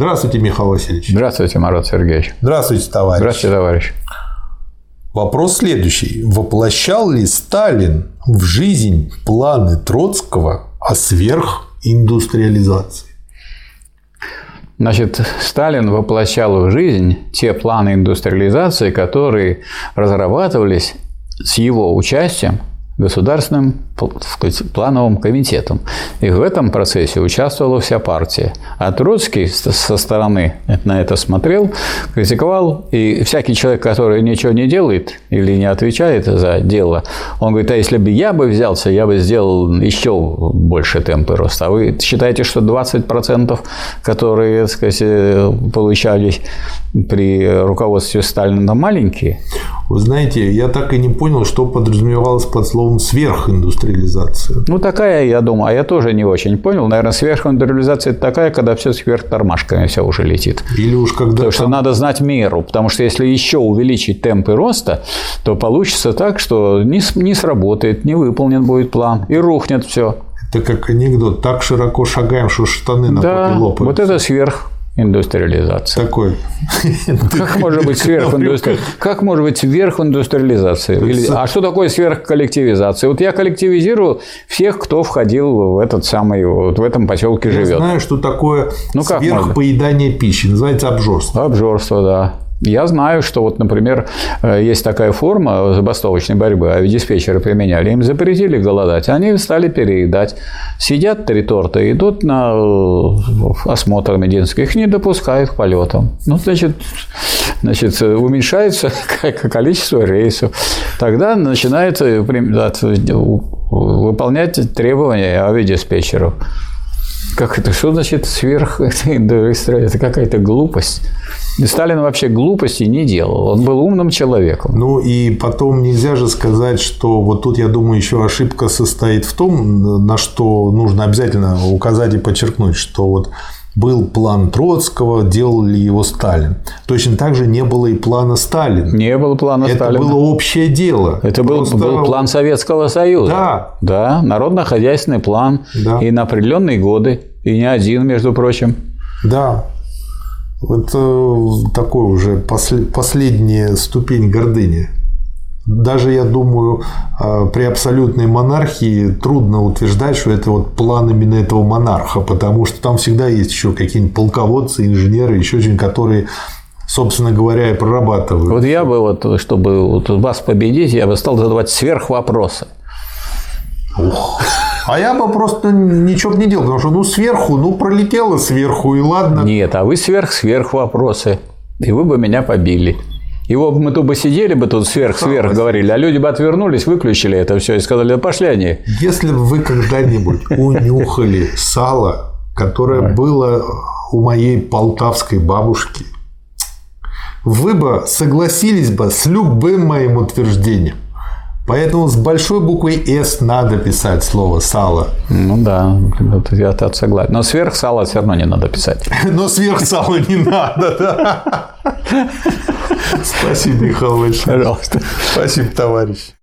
Здравствуйте, Михаил Васильевич. Здравствуйте, Марат Сергеевич. Здравствуйте, товарищ. Здравствуйте, товарищ. Вопрос следующий. Воплощал ли Сталин в жизнь планы Троцкого о сверхиндустриализации? Значит, Сталин воплощал в жизнь те планы индустриализации, которые разрабатывались с его участием государственным сказать, плановым комитетом. И в этом процессе участвовала вся партия. А Троцкий со стороны на это смотрел, критиковал, и всякий человек, который ничего не делает или не отвечает за дело, он говорит, а если бы я бы взялся, я бы сделал еще больше темпы роста. А вы считаете, что 20%, которые сказать, получались при руководстве Сталина, маленькие? Вы знаете, я так и не понял, что подразумевалось под словом сверхиндустриализация. Ну, такая, я думаю, а я тоже не очень понял. Наверное, сверхиндустриализация – это такая, когда все сверх тормашками все уже летит. Или уж когда Потому там... что надо знать меру, потому что если еще увеличить темпы роста, то получится так, что не, не сработает, не выполнен будет план, и рухнет все. Это как анекдот. Так широко шагаем, что штаны на да, лопаются. вот это сверх Индустриализация. Такой. Как может быть сверхиндустриализация? Как может быть сверхиндустриализация? А что такое сверхколлективизация? Вот я коллективизирую всех, кто входил в этот самый, вот в этом поселке живет. Я знаю, что такое ну, сверхпоедание пищи. Называется обжорство. Обжорство, да. Я знаю, что вот, например, э, есть такая форма забастовочной борьбы, а диспетчеры применяли, им запретили голодать, они стали переедать. Сидят три торта, идут на э, осмотр медицинский, их не допускают к полетам. Ну, значит, значит, уменьшается количество рейсов. Тогда начинают э, выполнять требования авиадиспетчеров. Как это? Что значит сверх? Это какая-то глупость. Сталин вообще глупости не делал. Он был умным человеком. Ну и потом нельзя же сказать, что вот тут, я думаю, еще ошибка состоит в том, на что нужно обязательно указать и подчеркнуть, что вот был план Троцкого, делал ли его Сталин. Точно так же не было и плана Сталина. Не было плана Это Сталина. Это было общее дело. Это Просто... был, был план Советского Союза. Да. Да, народно-хозяйственный план. Да. И на определенные годы. И не один, между прочим. Да. Это такой уже последняя ступень гордыни. Даже, я думаю, а, при абсолютной монархии трудно утверждать, что это вот план именно этого монарха, потому что там всегда есть еще какие-нибудь полководцы, инженеры, еще очень, которые собственно говоря, и прорабатывают. Вот я бы, вот, чтобы вот вас победить, я бы стал задавать сверхвопросы. Ух. А я бы просто ничего не делал, потому что ну сверху, ну пролетело сверху, и ладно. Нет, а вы сверх-сверх вопросы. И вы бы меня побили. Его мы тут бы сидели бы тут сверх-сверх говорили, а люди бы отвернулись, выключили это все и сказали, да пошли они. Если бы вы когда-нибудь унюхали сало, которое было у моей полтавской бабушки, вы бы согласились бы с любым моим утверждением. Поэтому с большой буквой «С» надо писать слово «сало». Ну да, я тут согласен. Но сверх сала все равно не надо писать. Но сверх сала не надо, да. Спасибо, Михаил Пожалуйста. Спасибо, товарищ.